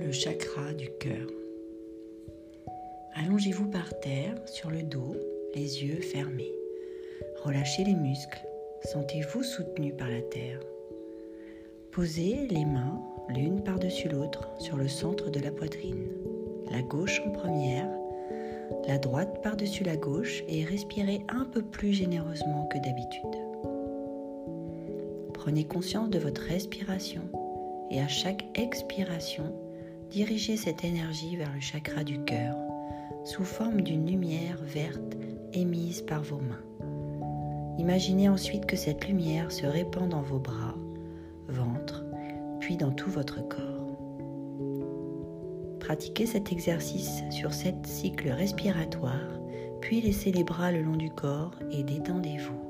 le chakra du cœur. Allongez-vous par terre, sur le dos, les yeux fermés. Relâchez les muscles. Sentez-vous soutenu par la terre. Posez les mains l'une par-dessus l'autre sur le centre de la poitrine. La gauche en première, la droite par-dessus la gauche et respirez un peu plus généreusement que d'habitude. Prenez conscience de votre respiration et à chaque expiration, dirigez cette énergie vers le chakra du cœur sous forme d'une lumière verte émise par vos mains. Imaginez ensuite que cette lumière se répand dans vos bras, ventre, puis dans tout votre corps. Pratiquez cet exercice sur sept cycles respiratoires, puis laissez les bras le long du corps et détendez-vous.